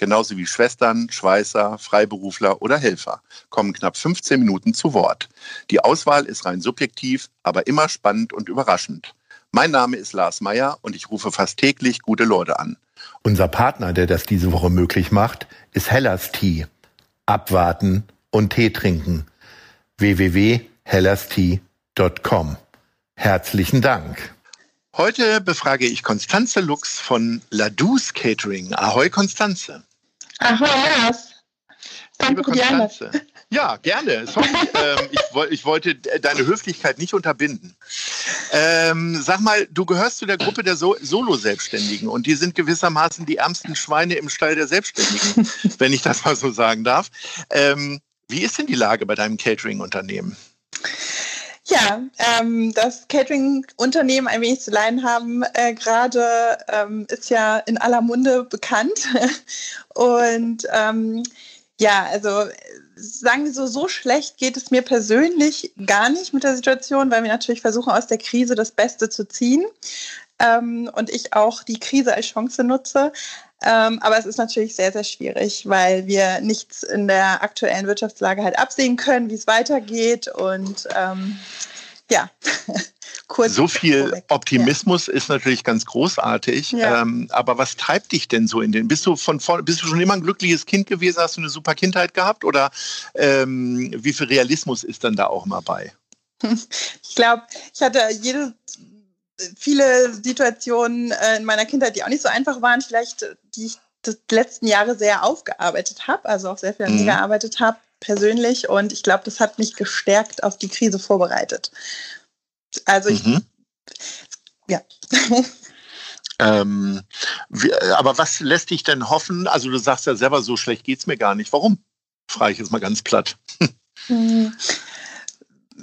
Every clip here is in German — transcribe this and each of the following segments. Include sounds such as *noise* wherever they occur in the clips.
genauso wie Schwestern, Schweißer, Freiberufler oder Helfer, kommen knapp 15 Minuten zu Wort. Die Auswahl ist rein subjektiv, aber immer spannend und überraschend. Mein Name ist Lars Meyer und ich rufe fast täglich gute Leute an. Unser Partner, der das diese Woche möglich macht, ist Hellas Tea. Abwarten und Tee trinken. www.hellastea.com. Herzlichen Dank. Heute befrage ich Konstanze Lux von Ladus Catering. Ahoi, Konstanze. Ahoi, Lars. Liebe Konstanze. Ja, gerne. Sorry, *laughs* ähm, ich, ich, wollte deine Höflichkeit nicht unterbinden. Ähm, sag mal, du gehörst zu der Gruppe der so Solo-Selbstständigen und die sind gewissermaßen die ärmsten Schweine im Stall der Selbstständigen, *laughs* wenn ich das mal so sagen darf. Ähm, wie ist denn die Lage bei deinem Catering-Unternehmen? Ja, ähm, das Catering-Unternehmen ein wenig zu leiden haben, äh, gerade ähm, ist ja in aller Munde bekannt. *laughs* Und ähm, ja, also sagen wir so, so schlecht geht es mir persönlich gar nicht mit der Situation, weil wir natürlich versuchen, aus der Krise das Beste zu ziehen. Ähm, und ich auch die Krise als Chance nutze. Ähm, aber es ist natürlich sehr, sehr schwierig, weil wir nichts in der aktuellen Wirtschaftslage halt absehen können, wie es weitergeht. Und ähm, ja, *laughs* kurz. So viel vorweg. Optimismus ja. ist natürlich ganz großartig. Ja. Ähm, aber was treibt dich denn so in den? Bist du von vorne, bist du schon immer ein glückliches Kind gewesen? Hast du eine super Kindheit gehabt? Oder ähm, wie viel Realismus ist dann da auch mal bei? *laughs* Ich glaube, ich hatte jede viele Situationen äh, in meiner Kindheit, die auch nicht so einfach waren, vielleicht äh, die ich die letzten Jahre sehr aufgearbeitet habe, also auch sehr viel an mir mhm. gearbeitet habe persönlich und ich glaube, das hat mich gestärkt auf die Krise vorbereitet. Also ich, mhm. ja. Ähm, wie, aber was lässt dich denn hoffen? Also du sagst ja selber, so schlecht geht es mir gar nicht. Warum? Frage ich jetzt mal ganz platt.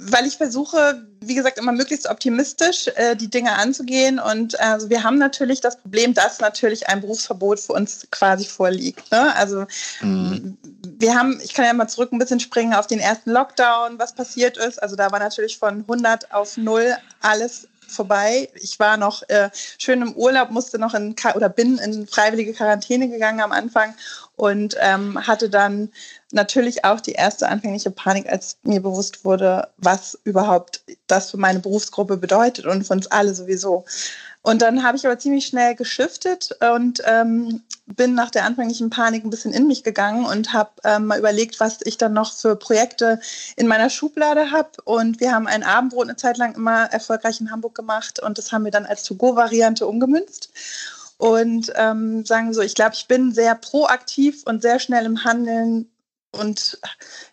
Weil ich versuche, wie gesagt, immer möglichst optimistisch äh, die Dinge anzugehen. Und also wir haben natürlich das Problem, dass natürlich ein Berufsverbot für uns quasi vorliegt. Ne? Also mhm. wir haben, ich kann ja mal zurück ein bisschen springen auf den ersten Lockdown, was passiert ist. Also da war natürlich von 100 auf 0 alles vorbei. Ich war noch äh, schön im Urlaub, musste noch in oder bin in freiwillige Quarantäne gegangen am Anfang und ähm, hatte dann natürlich auch die erste anfängliche Panik, als mir bewusst wurde, was überhaupt das für meine Berufsgruppe bedeutet und für uns alle sowieso. Und dann habe ich aber ziemlich schnell geschiftet und ähm, bin nach der anfänglichen Panik ein bisschen in mich gegangen und habe ähm, mal überlegt, was ich dann noch für Projekte in meiner Schublade habe. Und wir haben ein Abendbrot eine Zeit lang immer erfolgreich in Hamburg gemacht und das haben wir dann als To-Go-Variante umgemünzt. Und ähm, sagen so, ich glaube, ich bin sehr proaktiv und sehr schnell im Handeln und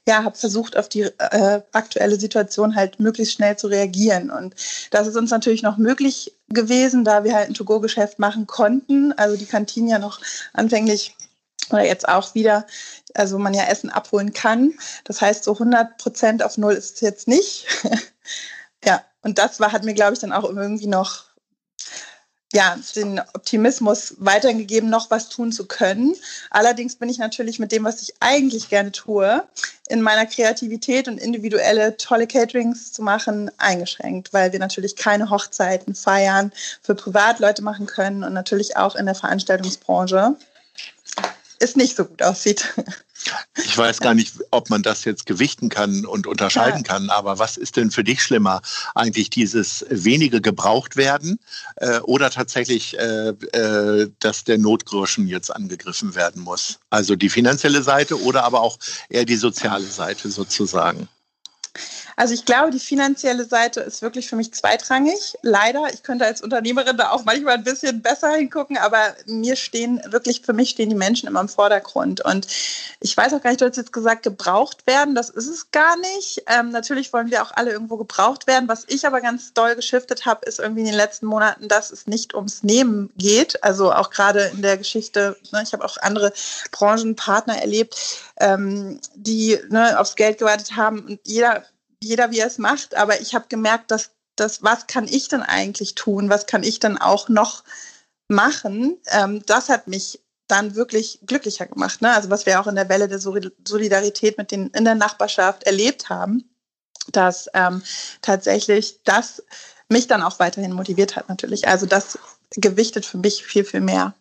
ja, habe versucht, auf die äh, aktuelle Situation halt möglichst schnell zu reagieren. Und das ist uns natürlich noch möglich gewesen, da wir halt ein To-Go-Geschäft machen konnten. Also die Kantine ja noch anfänglich oder jetzt auch wieder, also man ja Essen abholen kann. Das heißt, so 100 Prozent auf Null ist es jetzt nicht. *laughs* ja, und das war, hat mir, glaube ich, dann auch irgendwie noch ja, den Optimismus weitergegeben, noch was tun zu können. Allerdings bin ich natürlich mit dem, was ich eigentlich gerne tue, in meiner Kreativität und individuelle tolle Caterings zu machen, eingeschränkt, weil wir natürlich keine Hochzeiten feiern für Privatleute machen können und natürlich auch in der Veranstaltungsbranche es nicht so gut aussieht. Ich weiß gar nicht, ob man das jetzt gewichten kann und unterscheiden ja. kann, aber was ist denn für dich schlimmer? Eigentlich dieses wenige gebraucht werden äh, oder tatsächlich, äh, äh, dass der Notgroschen jetzt angegriffen werden muss? Also die finanzielle Seite oder aber auch eher die soziale Seite sozusagen? Also ich glaube, die finanzielle Seite ist wirklich für mich zweitrangig. Leider, ich könnte als Unternehmerin da auch manchmal ein bisschen besser hingucken, aber mir stehen wirklich, für mich stehen die Menschen immer im Vordergrund. Und ich weiß auch gar nicht, du hast jetzt gesagt, gebraucht werden, das ist es gar nicht. Ähm, natürlich wollen wir auch alle irgendwo gebraucht werden. Was ich aber ganz doll geschiftet habe, ist irgendwie in den letzten Monaten, dass es nicht ums Nehmen geht. Also auch gerade in der Geschichte, ne, ich habe auch andere Branchenpartner erlebt, ähm, die ne, aufs Geld gewartet haben und jeder jeder, wie er es macht, aber ich habe gemerkt, dass das, was kann ich denn eigentlich tun? Was kann ich denn auch noch machen? Ähm, das hat mich dann wirklich glücklicher gemacht. Ne? Also was wir auch in der Welle der Solidarität mit den in der Nachbarschaft erlebt haben, dass ähm, tatsächlich das mich dann auch weiterhin motiviert hat natürlich. Also das gewichtet für mich viel, viel mehr.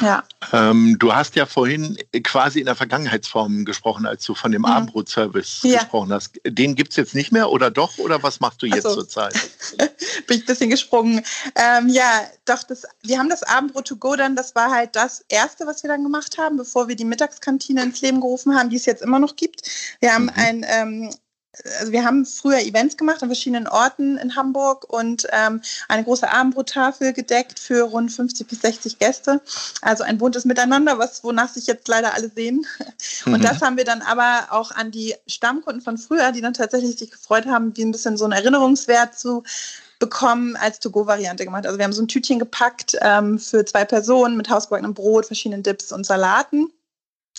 Ja. Ähm, du hast ja vorhin quasi in der Vergangenheitsform gesprochen, als du von dem mhm. Abendbrotservice ja. gesprochen hast. Den gibt es jetzt nicht mehr oder doch? Oder was machst du jetzt so. zurzeit? *laughs* Bin ich ein bisschen gesprungen. Ähm, ja, doch, das, wir haben das Abendbrot to go dann, das war halt das Erste, was wir dann gemacht haben, bevor wir die Mittagskantine ins Leben gerufen haben, die es jetzt immer noch gibt. Wir haben mhm. ein ähm, also wir haben früher Events gemacht an verschiedenen Orten in Hamburg und ähm, eine große Abendbrottafel gedeckt für rund 50 bis 60 Gäste. Also ein buntes Miteinander, was wonach sich jetzt leider alle sehen. Und mhm. das haben wir dann aber auch an die Stammkunden von früher, die dann tatsächlich sich gefreut haben, wie ein bisschen so einen Erinnerungswert zu bekommen als To-Go-Variante gemacht. Also wir haben so ein Tütchen gepackt ähm, für zwei Personen mit hausgebackenem Brot, verschiedenen Dips und Salaten.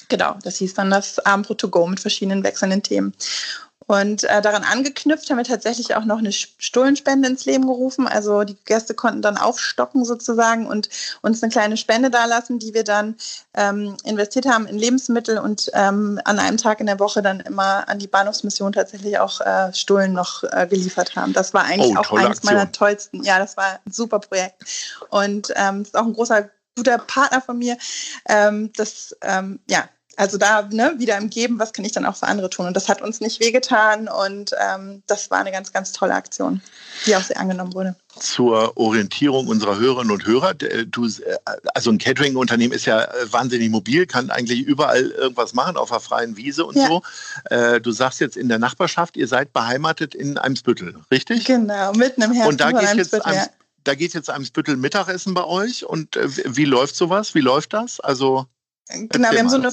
Genau, das hieß dann das Abendbrot to go mit verschiedenen wechselnden Themen. Und äh, daran angeknüpft haben wir tatsächlich auch noch eine Stullenspende ins Leben gerufen. Also die Gäste konnten dann aufstocken sozusagen und uns eine kleine Spende dalassen, die wir dann ähm, investiert haben in Lebensmittel und ähm, an einem Tag in der Woche dann immer an die Bahnhofsmission tatsächlich auch äh, Stullen noch äh, geliefert haben. Das war eigentlich oh, auch eines Aktion. meiner tollsten. Ja, das war ein super Projekt. Und ähm, ist auch ein großer guter Partner von mir. Ähm, das ähm, ja, also da ne, wieder im Geben, was kann ich dann auch für andere tun? Und das hat uns nicht wehgetan und ähm, das war eine ganz, ganz tolle Aktion, die auch sehr angenommen wurde. Zur Orientierung unserer Hörerinnen und Hörer. Äh, du, äh, also ein Catering-Unternehmen ist ja äh, wahnsinnig mobil, kann eigentlich überall irgendwas machen, auf der freien Wiese und ja. so. Du sagst jetzt in der Nachbarschaft, ihr seid beheimatet in Eimsbüttel, richtig? Genau, mitten im Herzen und da geht jetzt Eimsbüttel, da geht jetzt Eimsbüttel Mittagessen bei euch und wie läuft sowas? Wie läuft das? Also Genau, wir haben so eine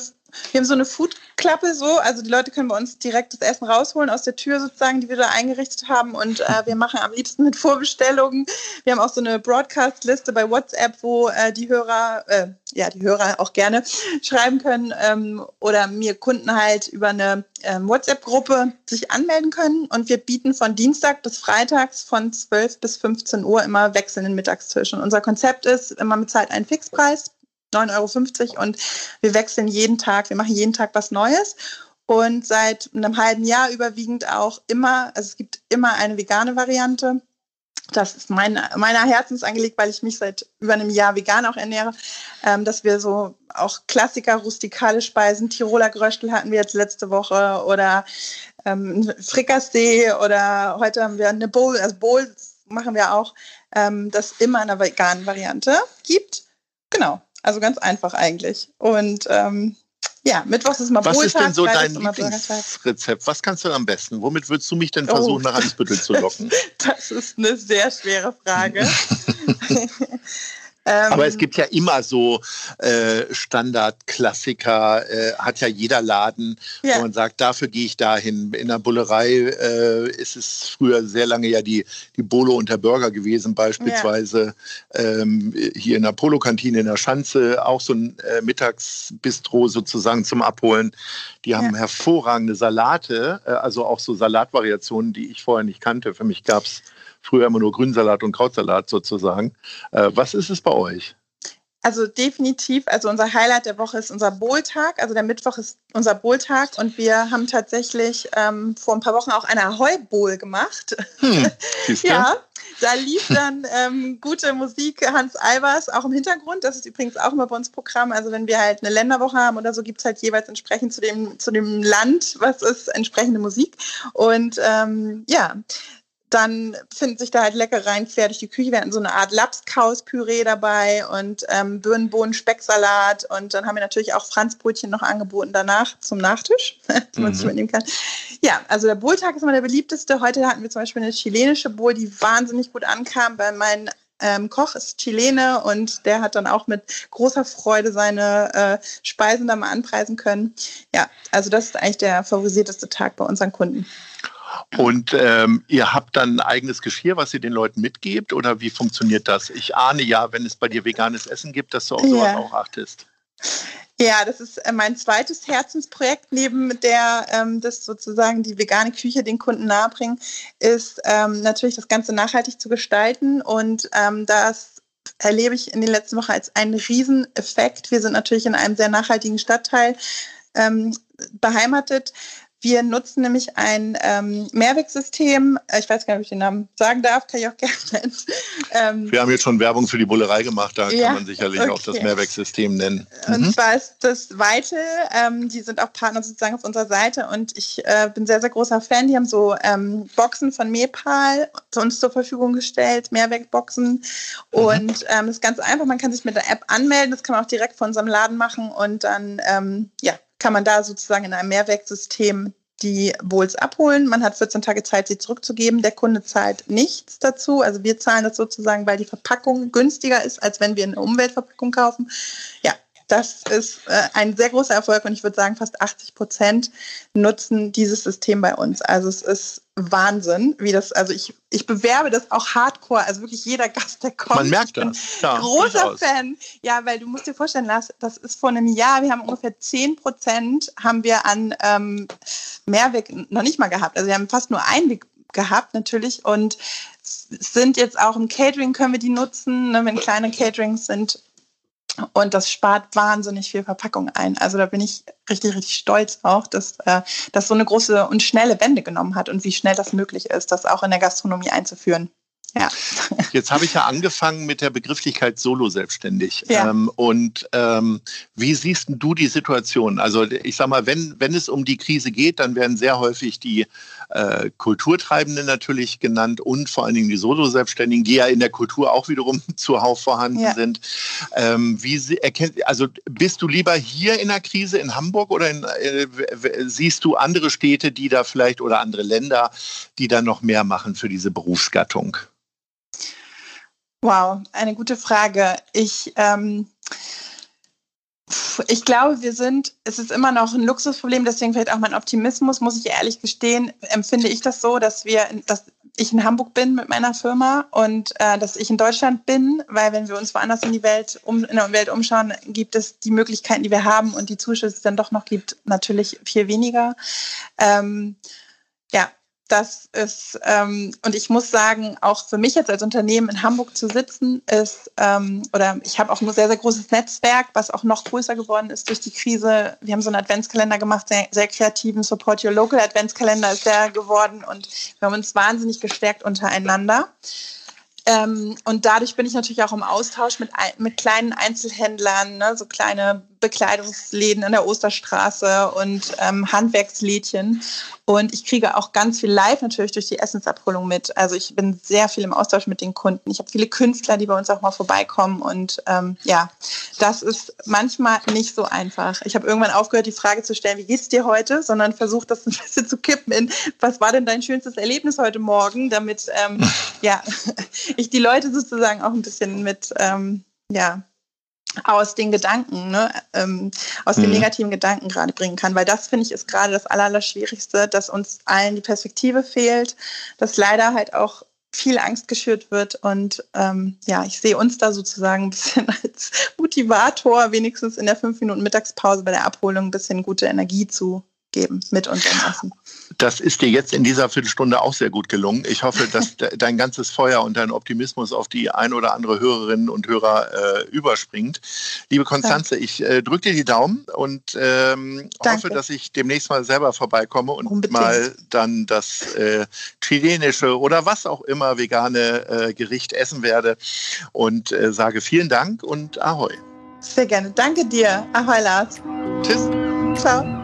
wir haben so eine Foodklappe so, also die Leute können bei uns direkt das Essen rausholen aus der Tür sozusagen, die wir da eingerichtet haben. Und äh, wir machen am liebsten mit Vorbestellungen. Wir haben auch so eine Broadcast-Liste bei WhatsApp, wo äh, die Hörer, äh, ja die Hörer auch gerne schreiben können ähm, oder mir Kunden halt über eine ähm, WhatsApp-Gruppe sich anmelden können. Und wir bieten von Dienstag bis Freitags von 12 bis 15 Uhr immer wechselnden Mittagstisch. Und unser Konzept ist immer mit Zeit einen Fixpreis 9,50 Euro und wir wechseln jeden Tag, wir machen jeden Tag was Neues. Und seit einem halben Jahr überwiegend auch immer, also es gibt immer eine vegane Variante. Das ist mein, meiner Herzensangelegenheit, weil ich mich seit über einem Jahr vegan auch ernähre, ähm, dass wir so auch Klassiker, rustikale Speisen, Tiroler Geröstel hatten wir jetzt letzte Woche oder ähm, Frikassee oder heute haben wir eine Bowl, also Bowls machen wir auch, ähm, das immer eine vegane Variante gibt. Genau. Also ganz einfach eigentlich. Und ähm, ja, Mittwochs ist mal Was Wohltag, ist denn so dein Lieblingsrezept? Was kannst du am besten? Womit würdest du mich denn versuchen, oh. nach Eisbüttel zu locken? *laughs* das ist eine sehr schwere Frage. *laughs* Ähm, Aber es gibt ja immer so äh, Standard-Klassiker, äh, hat ja jeder Laden, ja. wo man sagt, dafür gehe ich dahin. In der Bullerei äh, ist es früher sehr lange ja die, die Bolo und der Burger gewesen, beispielsweise ja. ähm, hier in der Polo-Kantine in der Schanze, auch so ein äh, Mittagsbistro sozusagen zum Abholen. Die haben ja. hervorragende Salate, äh, also auch so Salatvariationen, die ich vorher nicht kannte. Für mich gab es früher immer nur Grünsalat und Krautsalat sozusagen. Äh, was ist es bei euch? Also definitiv, also unser Highlight der Woche ist unser Bohltag. Also der Mittwoch ist unser Bohltag und wir haben tatsächlich ähm, vor ein paar Wochen auch eine Ahoi-Bowl gemacht. Hm, *laughs* ja, da lief dann ähm, gute Musik, Hans Albers auch im Hintergrund. Das ist übrigens auch immer bei uns Programm. Also wenn wir halt eine Länderwoche haben oder so, gibt es halt jeweils entsprechend zu dem, zu dem Land, was ist, entsprechende Musik. Und ähm, ja, dann finden sich da halt Leckereien quer durch die Küche. Wir hatten so eine Art Lapskaus-Püree dabei und ähm, Birnenbohnen, Specksalat und dann haben wir natürlich auch Franzbrötchen noch angeboten danach zum Nachtisch, *laughs* die man sich mhm. mitnehmen kann. Ja, also der Bohltag ist immer der beliebteste. Heute hatten wir zum Beispiel eine chilenische Bowl, die wahnsinnig gut ankam, weil mein ähm, Koch ist Chilene und der hat dann auch mit großer Freude seine äh, Speisen da mal anpreisen können. Ja, also das ist eigentlich der favorisierteste Tag bei unseren Kunden. Und ähm, ihr habt dann ein eigenes Geschirr, was ihr den Leuten mitgebt? Oder wie funktioniert das? Ich ahne ja, wenn es bei dir veganes Essen gibt, dass du auf sowas ja. auch achtest. Ja, das ist äh, mein zweites Herzensprojekt neben der, ähm, das sozusagen die vegane Küche den Kunden nahebringen, ist ähm, natürlich das Ganze nachhaltig zu gestalten und ähm, das erlebe ich in den letzten Wochen als einen Rieseneffekt. Wir sind natürlich in einem sehr nachhaltigen Stadtteil ähm, beheimatet. Wir nutzen nämlich ein ähm, Mehrwegsystem. Äh, ich weiß gar nicht, ob ich den Namen sagen darf, kann ich auch *laughs* gerne nennen. Ähm, Wir haben jetzt schon Werbung für die Bullerei gemacht, da ja, kann man sicherlich okay. auch das Mehrwegsystem nennen. Und mhm. zwar ist das Weite, ähm, die sind auch Partner sozusagen auf unserer Seite und ich äh, bin sehr, sehr großer Fan. Die haben so ähm, Boxen von Mepal uns zur Verfügung gestellt, Mehrwegboxen. Mhm. Und ähm, das ist ganz einfach, man kann sich mit der App anmelden, das kann man auch direkt von unserem Laden machen und dann, ähm, ja, kann man da sozusagen in einem Mehrwegsystem die Bowls abholen. Man hat 14 Tage Zeit, sie zurückzugeben. Der Kunde zahlt nichts dazu. Also wir zahlen das sozusagen, weil die Verpackung günstiger ist, als wenn wir eine Umweltverpackung kaufen. Ja, das ist äh, ein sehr großer Erfolg und ich würde sagen, fast 80 Prozent nutzen dieses System bei uns. Also es ist Wahnsinn, wie das, also ich, ich bewerbe das auch hardcore, also wirklich jeder *laughs* Gast, der kommt. Man merkt das. Ja, großer durchaus. Fan. Ja, weil du musst dir vorstellen, Lars, das ist vor einem Jahr, wir haben ungefähr 10 Prozent haben wir an ähm, Mehrweg noch nicht mal gehabt. Also wir haben fast nur Einweg gehabt natürlich und sind jetzt auch im Catering können wir die nutzen, ne, wenn kleine Caterings sind und das spart wahnsinnig viel Verpackung ein. Also da bin ich richtig, richtig stolz auch, dass äh, das so eine große und schnelle Wende genommen hat und wie schnell das möglich ist, das auch in der Gastronomie einzuführen. Ja. *laughs* Jetzt habe ich ja angefangen mit der Begrifflichkeit solo selbstständig. Ja. Ähm, und ähm, wie siehst du die Situation? Also ich sage mal, wenn, wenn es um die Krise geht, dann werden sehr häufig die äh, Kulturtreibenden natürlich genannt und vor allen Dingen die Solo-Selbstständigen, die ja in der Kultur auch wiederum *laughs* zuhauf vorhanden ja. sind. Ähm, wie sie, erkennt, also bist du lieber hier in der Krise in Hamburg oder in, äh, siehst du andere Städte, die da vielleicht oder andere Länder, die da noch mehr machen für diese Berufsgattung? Wow, eine gute Frage. Ich, ähm, ich glaube, wir sind, es ist immer noch ein Luxusproblem, deswegen vielleicht auch mein Optimismus, muss ich ehrlich gestehen, empfinde ich das so, dass wir, dass ich in Hamburg bin mit meiner Firma und äh, dass ich in Deutschland bin, weil wenn wir uns woanders in die Welt um, in der Welt umschauen, gibt es die Möglichkeiten, die wir haben und die Zuschüsse, die es dann doch noch gibt, natürlich viel weniger. Ähm, ja, das ist, ähm, und ich muss sagen, auch für mich jetzt als Unternehmen in Hamburg zu sitzen, ist, ähm, oder ich habe auch ein sehr, sehr großes Netzwerk, was auch noch größer geworden ist durch die Krise. Wir haben so einen Adventskalender gemacht, sehr, sehr kreativen Support Your Local Adventskalender ist der geworden und wir haben uns wahnsinnig gestärkt untereinander. Ähm, und dadurch bin ich natürlich auch im Austausch mit, mit kleinen Einzelhändlern, ne, so kleine Bekleidungsläden in der Osterstraße und ähm, Handwerkslädchen. Und ich kriege auch ganz viel live natürlich durch die Essensabholung mit. Also ich bin sehr viel im Austausch mit den Kunden. Ich habe viele Künstler, die bei uns auch mal vorbeikommen. Und ähm, ja, das ist manchmal nicht so einfach. Ich habe irgendwann aufgehört, die Frage zu stellen, wie geht's dir heute, sondern versucht, das *laughs* ein bisschen zu kippen in, was war denn dein schönstes Erlebnis heute Morgen, damit ähm, *laughs* ja, *laughs* ich die Leute sozusagen auch ein bisschen mit, ähm, ja, aus den Gedanken, ne, ähm, aus mhm. den negativen Gedanken gerade bringen kann. Weil das, finde ich, ist gerade das Allerschwierigste, dass uns allen die Perspektive fehlt, dass leider halt auch viel Angst geschürt wird. Und ähm, ja, ich sehe uns da sozusagen ein bisschen *laughs* als Motivator, wenigstens in der fünf Minuten Mittagspause bei der Abholung ein bisschen gute Energie zu geben mit unserem Essen. Das ist dir jetzt in dieser Viertelstunde auch sehr gut gelungen. Ich hoffe, dass dein ganzes Feuer und dein Optimismus auf die ein oder andere Hörerinnen und Hörer äh, überspringt. Liebe Konstanze, ich äh, drücke dir die Daumen und ähm, hoffe, dass ich demnächst mal selber vorbeikomme und Unbedingt. mal dann das äh, chilenische oder was auch immer vegane äh, Gericht essen werde und äh, sage vielen Dank und Ahoi. Sehr gerne. Danke dir. Ahoi, Lars. Tschüss. Ciao.